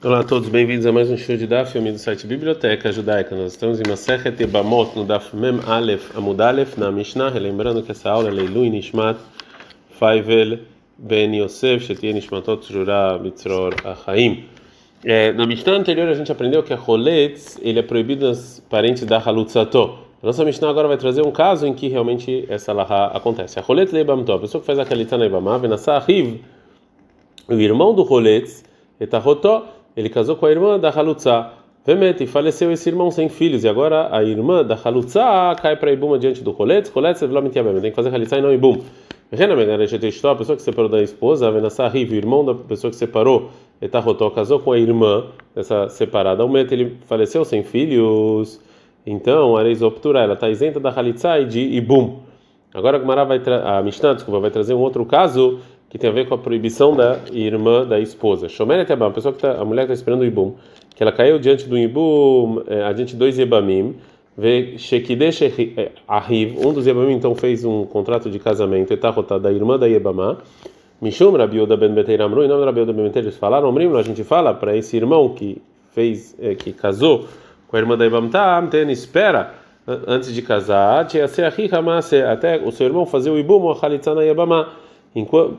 Olá a todos, bem-vindos a mais um show de Daf, filme do site Biblioteca Judaica. Nós estamos em Masechet Ebamot, no Daf Mem Aleph Amud Aleph, na Mishnah, relembrando que essa aula é Leilu Nishmat Faivel Ben Yosef, Shetia Nishmatot Jurah Mitzror Achaim. É, na Mishnah anterior a gente aprendeu que a Roletz, ele é proibido nos parentes da Halutzato. A nossa Mishnah agora vai trazer um caso em que realmente essa lahá acontece. A Roletz Leibamto, a pessoa que faz a Kalitza na Ibamá, Venassa Riv, o irmão do Roletz, Etahotó, ele casou com a irmã da Halutza. Vemete, faleceu esse irmão sem filhos, e agora a irmã da Halutza cai para Ibum diante do Roletz. Roletz, tem que fazer Halitza e não Ibum. A pessoa que separou da esposa, Venassahiv, o irmão da pessoa que separou, Etahotó, casou com a irmã dessa separada. O ele faleceu sem filhos. Então, a Reisoptura, ela está isenta da Halitza e de Ibum. Agora a, vai a Mishnah, desculpa, vai trazer um outro caso que tem a ver com a proibição da irmã da esposa. Shomeret Yabam, a pessoa que tá, a mulher está esperando o Ibum, que ela caiu diante do Ibum, é, adiante dois Yebamim, vê Shekidesh Ahiv, um dos Yebamim então fez um contrato de casamento, etahotá da irmã da Yebamá, Mishum Rabiuda Ben Beteir Amru, em nome da Rabiuda Ben Beteir, eles falaram, Omrim, a gente fala para esse irmão que fez, é, que casou com a irmã da Yebamá, tá, tem espera antes de casar, até o seu irmão fazer o Ibum, o Khalitza na Yebamá, Enquanto,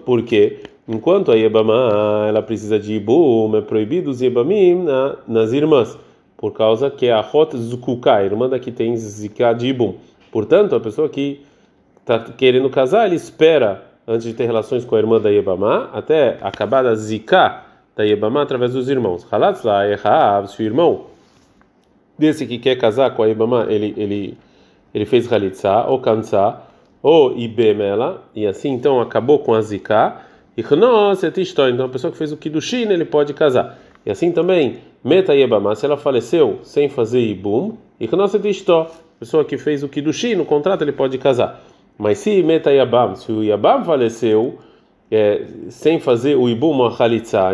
porque enquanto a Yebamá ela precisa de Ibum, é proibido os Yebamim na, nas irmãs, por causa que a Hot Zukuka, a irmã daqui tem Zika de Ibum. Portanto, a pessoa que está querendo casar, ele espera antes de ter relações com a irmã da Yebamá, até acabar a Zika da Yebamá através dos irmãos. Halatzla se o irmão desse que quer casar com a Yebamá, ele, ele, ele fez Halitza ou Kansa, ou ibemela, e assim então acabou com a zika, e então a pessoa que fez o kiddushin, ele pode casar. E assim também, meta yebama, se ela faleceu sem fazer ibum, e a pessoa que fez o kiddushin, no contrato ele pode casar. Mas se meta yabam, se o yabam faleceu é, sem fazer o ibum ou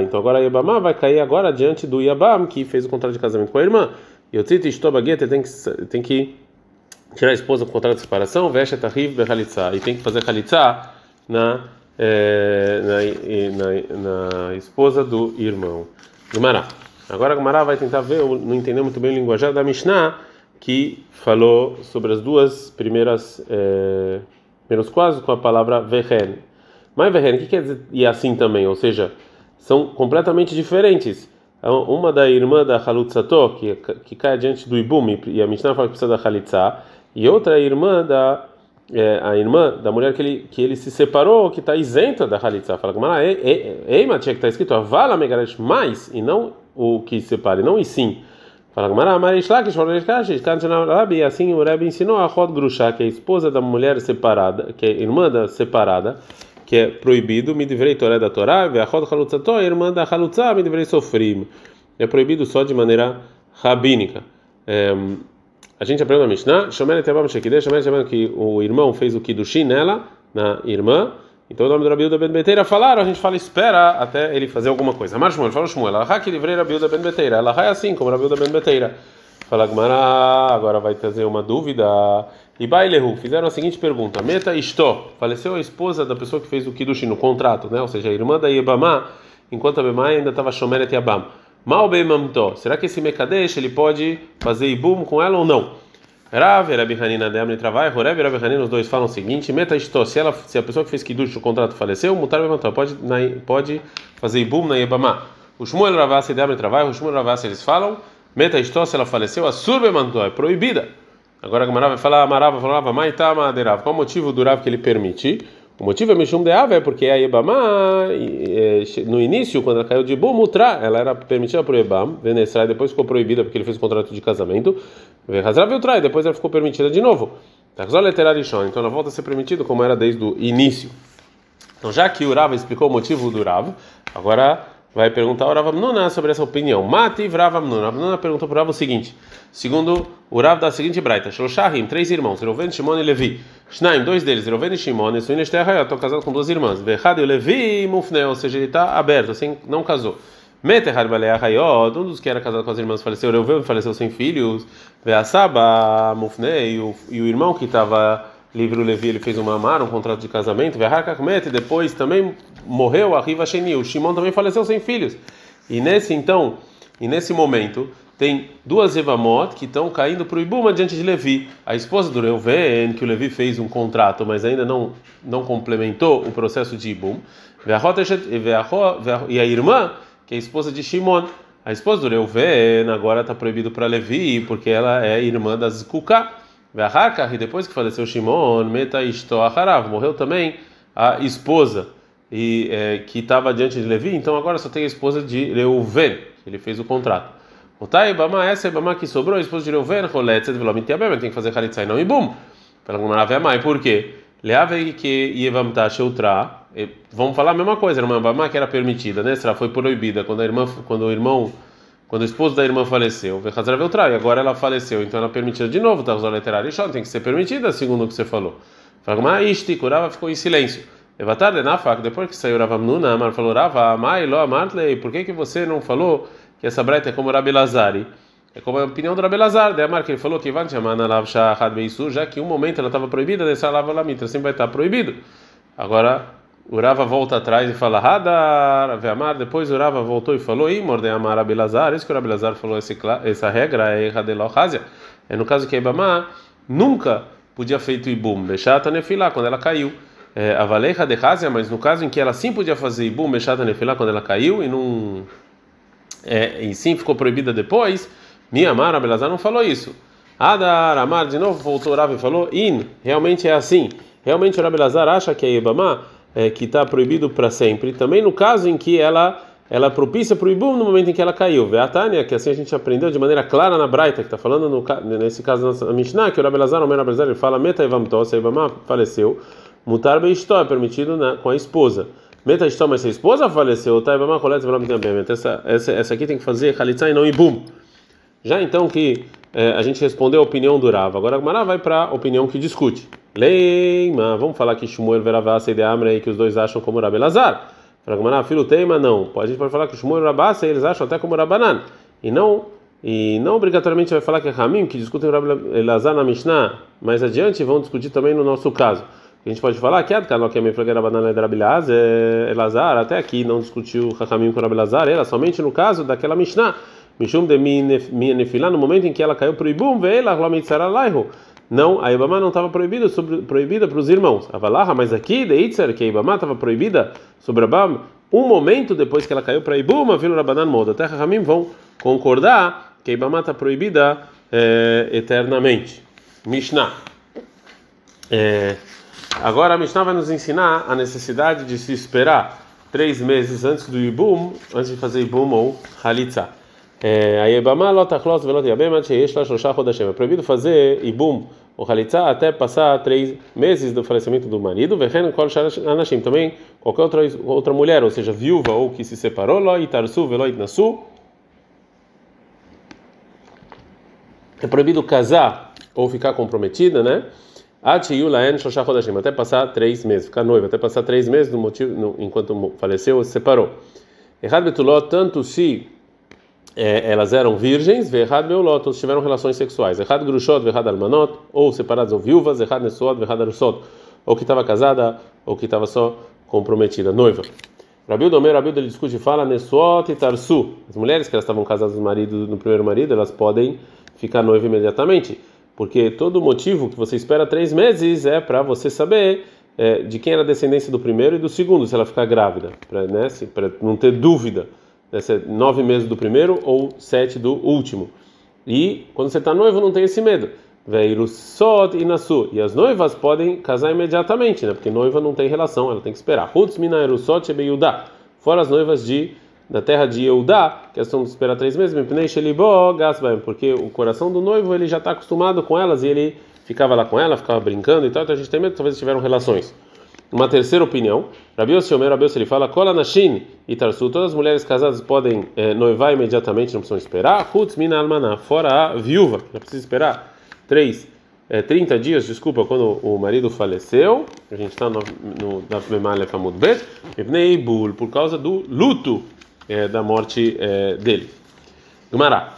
então agora a yabama vai cair agora diante do yabam que fez o contrato de casamento com a irmã. E o tzit tem que tem que tirar a esposa com contrato de separação, veste tarif e tem que fazer halitza na, é, na, na, na, esposa do irmão. Gumará. Agora Gumará vai tentar ver, não entender muito bem o linguajar da Mishnah, que falou sobre as duas primeiras, é, primeiros quase com a palavra vehen. Mas vehen, o que quer dizer e assim também? Ou seja, são completamente diferentes. Uma da irmã da Halutzato, que, que cai diante do Ibum, e a Mishnah fala que precisa da Halitza, e outra irmã da é, a irmã da mulher que ele, que ele se separou, que está isenta da Halitza. Fala como ela é, ei, Matia, que está escrito a vala megaresh mais, e não o que separe, não e sim. Fala como ela, Marish Lakish, e assim o Rebbe ensinou a Rod Grusha, que é a esposa da mulher separada, que é irmã da separada, que é proibido, me deverei Toré da Torá, a Rod Halutzato, a irmã da Halutza, deverei sofrer. É proibido só de maneira rabínica. É, a gente aprendeu na Mishnah, Shomeret Yabam Shekidesh, Shomeret Yabam que o irmão fez o Kiddushin nela, na irmã, então o nome do Rabiuda Ben Beteira falaram, a gente fala espera até ele fazer alguma coisa. Mas Shmuel, fala Shmuel, ela que livrei Rabiuda Ben Beteira, ela é assim como Rabiuda Ben Beteira. Fala Gmará, agora vai trazer uma dúvida. E Bailehu, fizeram a seguinte pergunta: Meta Istó, faleceu a esposa da pessoa que fez o Kiddushin no contrato, né? Ou seja, a irmã da Yebamá, enquanto a Bemá ainda estava Shomeret Yabam. Mal Mamto. Será que esse Mekadesh ele pode fazer ibum com ela ou não? Rav, Rabi Hanina, Demne Travai, Horeb e os dois falam o seguinte: Meta isto, se, ela, se a pessoa que fez Kiddush o contrato faleceu, Mutar levantou, pode, pode fazer ibum na Yebamá. O Shmuel Ravassi e Demne Travai, o Shmuel Ravassi eles falam: Meta isto, se ela faleceu, a Surbe mantou, é proibida. Agora a Gamara vai falar, Amarava falava, Maitama Aderav, qual o motivo do Rav que ele permite? O motivo é Mishum é porque a Ibama, no início, quando ela caiu de Bumutra, ela era permitida para o Ibam, Venesra, depois ficou proibida porque ele fez o contrato de casamento, Hazra Viltrai, depois ela ficou permitida de novo. Então ela volta a ser permitida como era desde o início. Então, já que o Rav explicou o motivo do Rav, agora vai perguntar ao Rav Amnuna sobre essa opinião. Mati Rav Amnuna. Amnuna perguntou para o Rav o seguinte: segundo o Rav da seguinte braita, Shloshahim, três irmãos, Reuven, Shimon e Levi. Shnaim, dois deles, Reuven e Shimon, e estou casado com duas irmãs. Vechad e Levi Mufne, ou seja, ele está aberto, assim, não casou. Metehad Balea Hayod, um dos que era casado com as irmãs faleceu, Reuven faleceu sem filhos. Veasaba Mufne, e e o irmão que estava livre, o Levi, ele fez uma amar, um contrato de casamento. Vehakakmet, e depois também morreu a Riva Sheni. O Shimon também faleceu sem filhos. E nesse então, e nesse momento tem duas Evamot que estão caindo para o Ibum diante de Levi. A esposa do Reuven, que o Levi fez um contrato, mas ainda não, não complementou o processo de Ibum. E a irmã, que é a esposa de Shimon. A esposa do Reuven agora está proibido para Levi, porque ela é irmã das Kuká. E depois que faleceu Shimon, Meta Harav, morreu também a esposa e é, que estava diante de Levi, então agora só tem a esposa de Reuven, ele fez o contrato. Otai Bama, essa é Bama que sobrou, a esposa de Reuven, Roletzet, Velomitiabem, tem que fazer Khalitsa e não. Pela Gumara mãe, por quê? Leave que Yevamta Sheutra, vamos falar a mesma coisa, era uma Bama que era permitida, né? Será foi proibida quando a irmã, quando o irmão quando o esposo da irmã faleceu, e agora ela faleceu, então ela é permitida de novo, tá usando tem que ser permitida, segundo o que você falou. Fala, Ishti, curava, ficou em silêncio. Levatar de Nafak, depois que saiu Rav Amnuna, Amar falou, Rava, Amai, Lo, Amartley, por que, que você não falou que essa breta é como Rabi Lazari? É como a opinião do Rabi Lazar, de Amar, que ele falou que Ivan Chamana Lav Shahad Beisur, já que um momento ela estava proibida, dessa lava lamitra, sempre vai estar proibido. Agora, o Rava volta atrás e fala, Hadar, Amar, depois o Rava voltou e falou, Imor de Amar Rabi Lazar, isso que o Rabi Lazar falou, essa regra é Hadelo Hazia, é no caso que a Ibama nunca podia feito Ibum, Bechata Nefilá, quando ela caiu. É, avaleja de Hazia, mas no caso em que ela sim podia fazer Ibum Meshata Nefilá quando ela caiu e não é, e sim ficou proibida depois, Miamar Abelazar não falou isso. Adar Amar de novo voltou Rav e falou: In, realmente é assim. Realmente o Rabelazar acha que a Ibama é, que está proibido para sempre. Também no caso em que ela ela propícia para o Ibum no momento em que ela caiu. Vê a Tânia, que assim a gente aprendeu de maneira clara na Braita, que está falando no, nesse caso na Mishnah, que o Rabelazar, o Rabelazar, ele fala: Meta Ivamtos, a Ibama faleceu. Mutar beistó é permitido na, com a esposa. Meta istó, mas se a esposa faleceu, tá, essa, essa, essa aqui tem que fazer halitza e não ibum. Já então que é, a gente respondeu a opinião do Rava, agora a Gmará vai para a opinião que discute. Leima, vamos falar que Shmuel veravassa e de Amra que os dois acham como Rabi Lazar. Para Gmará, filho teima, não. A gente pode falar que Shmuel Rabassa eles acham até como Rabanan. E não e não obrigatoriamente vai falar que é Ramim, que discutem Rabi Lazar na Mishnah, mas adiante vão discutir também no nosso caso. A gente pode falar que a que é meio era banana de Rabilaz, Elazar, até aqui não discutiu Hakamim com Rabilazar, ela somente no caso daquela Mishnah, Mishum de Minefilá, no momento em que ela caiu para o Ibum, ela Laiho. Não, a Ibama não estava proibida sobre, proibida para os irmãos. A Valaha, mas aqui, de Itzer, que a Ibama estava proibida sobre Abam, um momento depois que ela caiu para Ibum, a Vila Rabanan Moda. Até Hakamim vão concordar que a Ibama está proibida é, eternamente. Mishnah. É, Agora a Mishnah vai nos ensinar a necessidade de se esperar três meses antes do Ibum, antes de fazer Ibum ou Halitza. É proibido fazer Ibum ou Halitza até passar três meses do falecimento do marido. Também qualquer outra, outra mulher, ou seja, viúva ou que se separou, é proibido casar ou ficar comprometida, né? até passar três meses, ficar noiva, até passar três meses no motivo, no, enquanto faleceu ou se separou. Errado tanto se é, elas eram virgens, ou se tiveram relações sexuais. Errado grushot, errado almanot, ou separadas ou viúvas, errado nesuot, errado arusot, ou que estava casada, ou que estava só comprometida, noiva. Rabil Domer, Rabil ele discute e fala nesuot e tarsu. As mulheres que elas estavam casadas no marido, no primeiro marido, elas podem ficar noiva imediatamente porque todo motivo que você espera três meses é para você saber é, de quem era a descendência do primeiro e do segundo, se ela ficar grávida, para né, não ter dúvida né, se é nove meses do primeiro ou sete do último. E quando você está noivo, não tem esse medo. Veio sot e nasu. E as noivas podem casar imediatamente, né? Porque noiva não tem relação, ela tem que esperar. Hutz mina erusot Fora as noivas de da terra de Eudá, que elas estão esperar três meses, porque o coração do noivo ele já está acostumado com elas e ele ficava lá com ela, ficava brincando e tal, então a gente tem medo que talvez tiveram relações. Uma terceira opinião, Rabi Omer, Rabi ele fala, Kola Nashin e Tarsu, todas as mulheres casadas podem é, noivar imediatamente, não precisam esperar, Hutz Mina Almaná, fora a viúva, não precisa esperar três, é, 30 dias, desculpa, quando o marido faleceu, a gente está no, no da Memalha Famud Bet, por causa do luto é, da morte é, dele. Gumará.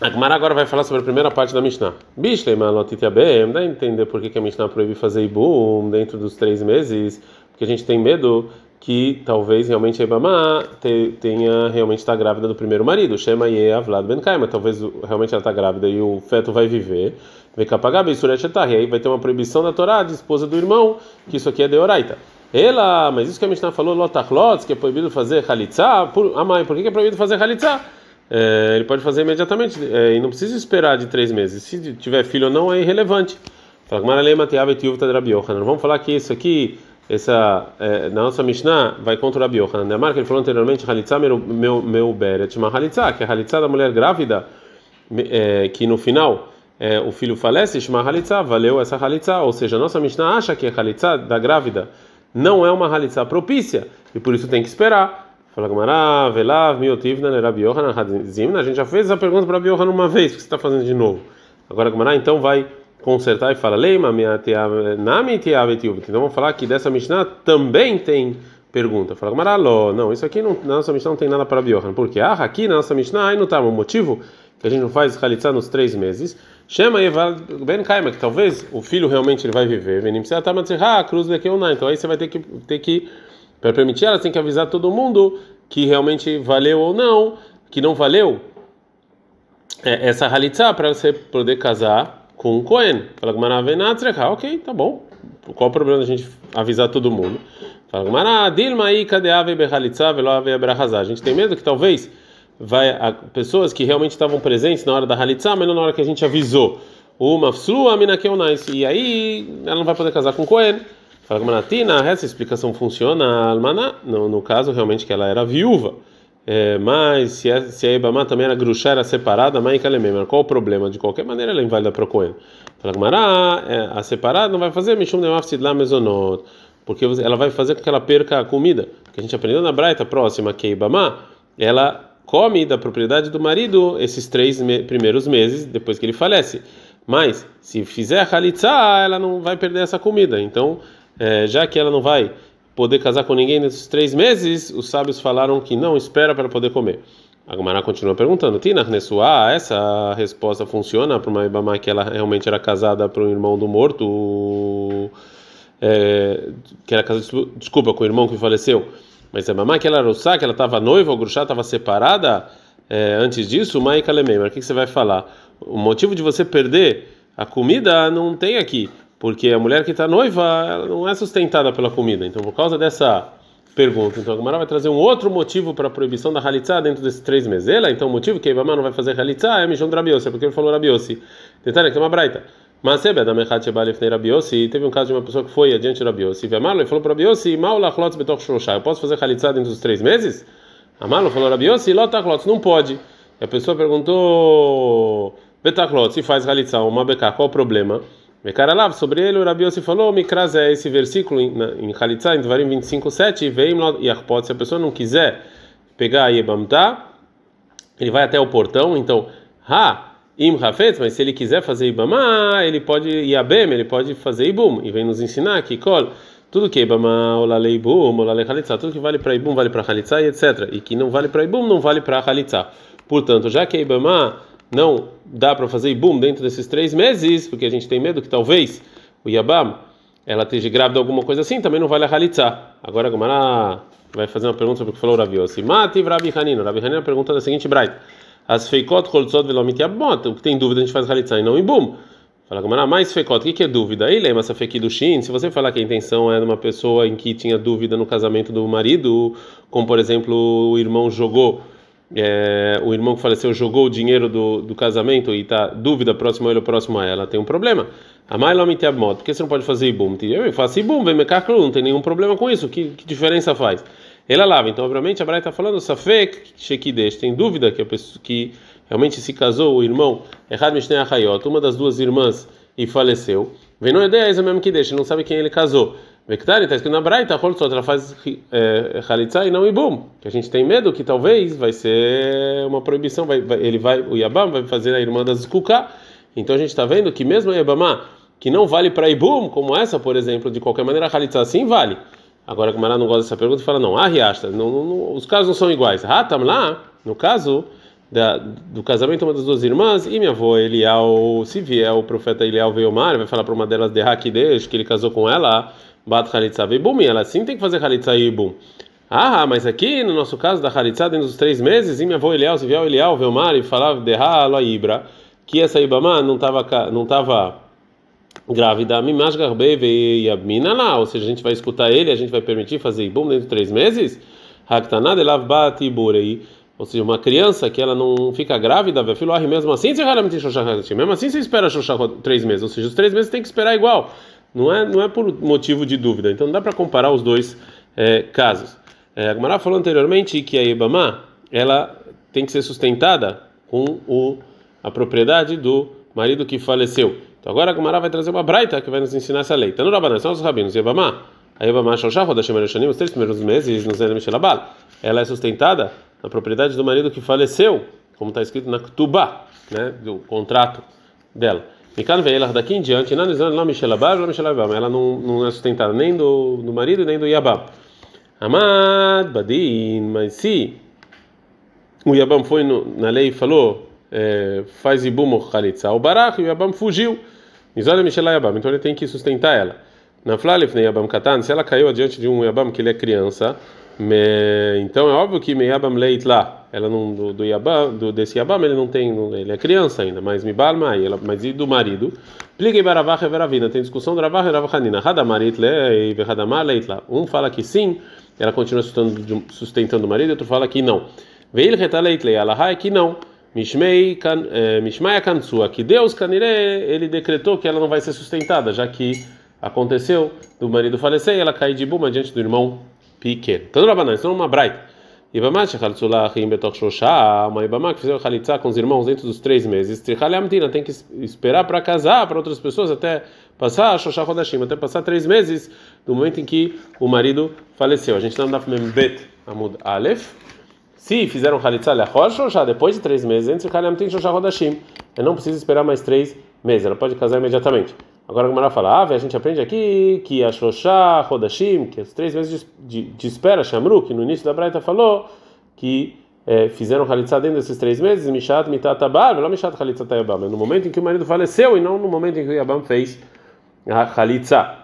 A Gumará agora vai falar sobre a primeira parte da Mishnah. Bishlei malotitiabem, dá a entender por que a Mishnah proíbe fazer ibum dentro dos três meses, porque a gente tem medo que talvez realmente a Ibama tenha realmente está grávida do primeiro marido, Shema e Avlad Ben Kaima, talvez realmente ela está grávida e o feto vai viver, vem capagar e aí vai ter uma proibição da Torá de esposa do irmão, que isso aqui é deoraita. Ela, mas isso que a Mishnah falou, lotachlots, que é proibido fazer halitzá, por, ah mãe, por que é proibido fazer halitzá? É, ele pode fazer imediatamente é, e não precisa esperar de três meses. Se tiver filho ou não é irrelevante. Fala, Vamos falar que isso aqui essa é, na nossa Mishnah vai contra o Rabi Yohanan. Né? Marca ele falou anteriormente meu meu meu beret, uma que é a Halitza da mulher grávida, é, que no final é, o filho falece, Halitza, valeu essa Halitza, ou seja, a nossa Mishnah acha que a Halitza da grávida não é uma Halitza propícia e por isso tem que esperar. Fala Gamara, Velav, Miotivna, Rabi Yohanan, Hadzimna. A gente já fez essa pergunta para Rabi Yohanan uma vez, o que você está fazendo de novo? Agora Gamara então vai consertar e fala leima nami então vamos falar que dessa Mishnah também tem pergunta. Fala maraló não isso aqui não, na nossa Mishnah não tem nada para Biohan porque ah aqui na nossa Mishnah aí não tá o motivo que a gente não faz halitzá nos três meses chama Eval Ben Kaima que talvez o filho realmente ele vai viver. Venim precisa estar a cruz daqui ou não então aí você vai ter que ter que para permitir ela tem que avisar todo mundo que realmente valeu ou não que não valeu é, essa halitzá para você poder casar com um Cohen. Fala Gumara ok, tá bom. Qual o problema da gente avisar todo mundo? Fala Gumara, Dilma aí, cadê ave behalitza velo ave? A gente tem medo que talvez vai a, pessoas que realmente estavam presentes na hora da halitza, mas não na hora que a gente avisou. Uma flua mina é E aí ela não vai poder casar com Cohen. Fala Gumara, Tina, essa explicação funciona, almaná? No, no caso realmente que ela era viúva. É, mas se a, se a Ibama também era gruxá, era separada, mãe Kalemem, qual o problema? De qualquer maneira ela é inválida para o Cohen. Fala Gmará, é, a separada não vai fazer Mishum Demafsidla Mezonot, porque ela vai fazer com que ela perca a comida. Porque a gente aprendeu na Braita próxima que a Ibama, ela come da propriedade do marido esses três me primeiros meses depois que ele falece. Mas se fizer a Halitzá, ela não vai perder essa comida. Então, é, já que ela não vai poder casar com ninguém nesses três meses, os sábios falaram que não espera para poder comer. A Gumara continua perguntando: Tina, Nessuá, essa resposta funciona para uma Ibama que ela realmente era casada para um irmão do morto, é, que era casada, desculpa, com o irmão que faleceu, mas a Ibama que ela era que ela estava noiva, o Gruxá estava separada é, antes disso, Mai Kalemei, o que, que você vai falar? O motivo de você perder a comida não tem aqui porque a mulher que está noiva ela não é sustentada pela comida. Então, por causa dessa pergunta, então a Gemara vai trazer um outro motivo para a proibição da halitzá dentro desses três meses. Ela, então, o motivo que a Ibama não vai fazer halitzá é Mishon Rabiossi, é porque ele falou Rabiossi. Detalhe, que é uma braita. Mas se da Mechat Shebalef Rabiossi, teve um caso de uma pessoa que foi adiante de Rabiossi, e Amalo falou para Rabiossi, Mal lachlotz betoch shloshá, eu posso fazer halitzá dentro dos três meses? Amalo falou Rabiossi, lotachlotz, não pode. E a pessoa perguntou, betachlotz, se faz halitzá, uma beká, qual o problema? Mekaralav, sobre ele o Rabi Yossi falou, Mikraz é esse versículo em, Khalitza, em Dvarim 25.7, vem e pode se a pessoa não quiser pegar a Yebamta, ele vai até o portão, então, Ha, Im Hafetz, mas se ele quiser fazer Ibama, ele pode, Yabem, ele pode fazer Ibum, e vem nos ensinar que, Kol, tudo que Ibama, Olale Ibum, Olale Khalitza, tudo que vale para Ibum vale para Khalitza e etc. E que não vale para Ibum, não vale para Khalitza. Portanto, já que Ibama não dá para fazer ibum dentro desses três meses, porque a gente tem medo que talvez o Yabam ela esteja grávida alguma coisa assim, também não vale a halitzá. Agora a Gomara vai fazer uma pergunta sobre o que falou o Rabi Yossi. Mati Rabi Hanino. Rabi Hanino pergunta da seguinte braita. As feikot holtzot velomit yabot. O que tem dúvida a gente faz halitzá e não ibum. Fala Gomara, mais feikot. O que, é dúvida? Aí lembra essa do shin. Se você falar que a intenção é de uma pessoa em que tinha dúvida no casamento do marido, como por exemplo o irmão jogou é, o irmão que faleceu jogou o dinheiro do, do casamento e está dúvida próximo a ele ou próximo a ela, tem um problema. A lá me tem a moto, por que você não pode fazer ibum? Eu faço ibum, vem me não tem nenhum problema com isso, que, que diferença faz? Ela lava, então obviamente a Braia está falando, Safek Shekidesh, tem dúvida que a pessoa que realmente se casou, o irmão, Errad Mishnei Achayot, uma das duas irmãs, e faleceu. Vem não ideia, é mesmo que deixa, não sabe quem ele casou. Vektari, está escrito na Braita, ela faz é, e não Ibum. Que a gente tem medo que talvez vai ser uma proibição, vai, vai, ele vai, o Yabam vai fazer a irmã das Kuká. Então a gente está vendo que mesmo a Yabamá, que não vale para Ibum, como essa, por exemplo, de qualquer maneira, a Halitza sim vale. Agora, como ela não gosta dessa pergunta, fala: não, ah, Riasta, não, não, os casos não são iguais. Ratam lá, no caso da, do casamento uma das duas irmãs, e minha avó Elial, se vier o profeta Elial veio mar, vai falar para uma delas de Hakidesh, que ele casou com ela bat halitza veibum, ela sim tem que fazer halitza e ibum. Ah, mas aqui no nosso caso da halitza dentro dos três meses, e minha avó Eliel, se vier Eliel, ver o mar e falava de ha ibra, que essa ibama não estava não tava grávida, mimash garbei e lá, ou seja, a gente vai escutar ele, a gente vai permitir fazer ibum dentro de três meses, haktanad elav bat iburei. Ou seja, uma criança que ela não fica grávida, filho, mesmo assim, mesmo assim você espera três meses, ou seja, os três meses tem que esperar igual, não é, não é por motivo de dúvida. Então não dá para comparar os dois é, casos. É, a Gumara falou anteriormente que a Ibama ela tem que ser sustentada com o, a propriedade do marido que faleceu. Então agora a Gumara vai trazer uma braita que vai nos ensinar essa lei. Então no Rabanan, são os rabinos, Ibama, a Ibama Rodashim os três primeiros meses, no Zenem ela é sustentada na propriedade do marido que faleceu, como está escrito na Ktubá, né, do contrato dela. Mikan ela daqui em diante, ela não, não é sustentada nem do, do marido nem do Yabam. Amad Badin, mas se o Yabam foi no, na lei e falou, é, faz Ibum ou Khalitza, o Barach, e o Yabam fugiu. Então ele tem que sustentar ela. Na Flalif, Yabam Katan, se ela caiu adiante de um Yabam que ele é criança, me, então é óbvio que Meyabam Leit lá, ela não do, do Yabam, do desse Yabam ele não tem, ele é criança ainda, mas Mibal Mai, ela, mas e do marido? Pligue Baravach e Veravina, tem discussão do Ravach e Ravachanina, Hadamarit le e Hadamar Leit lá. Um fala que sim, ela continua sustentando, sustentando o marido, outro fala que não. Veil Retaleit le, ela é que não. Mishmei kan, Mishmaya Kansua, que Deus Kanire, ele decretou que ela não vai ser sustentada, já que aconteceu do marido falecer e ela cair de buma diante do irmão pequeno. Então, Rabanan, isso é uma braita. Ibama shechaltzulachim betoch shoshá, uma Ibama que fizeram chalitza com os irmãos dentro dos três meses. Trichalamtina tem que esperar para casar para outras pessoas até passar shoshá rodashim, até passar três meses do momento em que o marido faleceu. A gente está no Daf Bet Amud Aleph. Se fizeram chalitza lechor shoshá, depois de três meses, entre trichalamtin shoshá rodashim, ela não precisa esperar mais três meses, ela pode casar imediatamente. Agora a Gemara fala, ah, a gente aprende aqui que a Shoshá, Rodashim, que as três vezes de, de, de espera, Shamru, que no início da Braita falou que é, fizeram Halitzá dentro desses três meses, Mishat, Mitat, Abab, não Mishat, Halitzá, Tayabam, no momento em que o marido faleceu e não no momento em que o Yabam fez a Halitzá.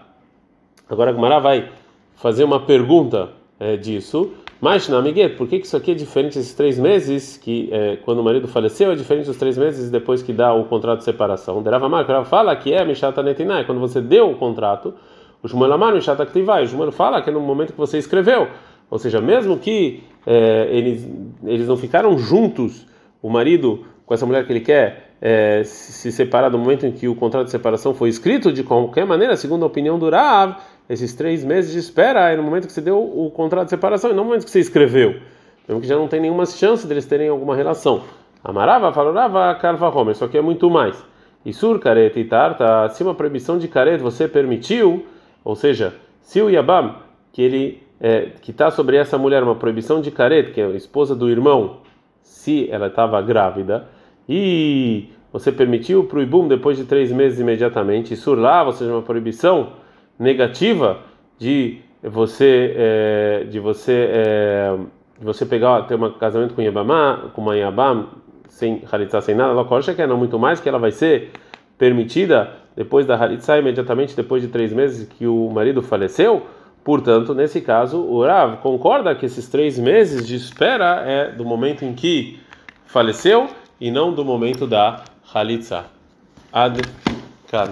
Agora a Gemara vai fazer uma pergunta é, disso. Mas na Miguel, por que isso aqui é diferente esses três meses que é, quando o marido faleceu é diferente dos três meses depois que dá o contrato de separação? Derava Marco fala que é Mishata Netinai, quando você deu o contrato, o Shmuel Amar Mishata Aktivai, o Shmuel fala que é no momento que você escreveu, ou seja, mesmo que é, eles eles não ficaram juntos, o marido com essa mulher que ele quer é, se separar do momento em que o contrato de separação foi escrito, de qualquer maneira, segundo a opinião do Rav, esses três meses de espera é no momento que você deu o contrato de separação e não no momento que você escreveu. Mesmo que já não tem nenhuma chance deles terem alguma relação. Amarava, falorava, carva homer, só que é muito mais. E sur careta e tarta, se uma proibição de careta você permitiu, ou seja, se o Yabam, que ele é, que está sobre essa mulher uma proibição de careta, que é a esposa do irmão, se ela estava grávida, e você permitiu o Ibum depois de três meses imediatamente, e sur lá, ou seja, uma proibição negativa de você é, de você é, de você pegar ter um casamento com Yabamá, com uma Yabam sem halitzá, sem nada, ela acha que é não muito mais que ela vai ser permitida depois da halitzá imediatamente depois de três meses que o marido faleceu. Portanto, nesse caso, o Rav concorda que esses três meses de espera é do momento em que faleceu e não do momento da halitzá. Ad kan.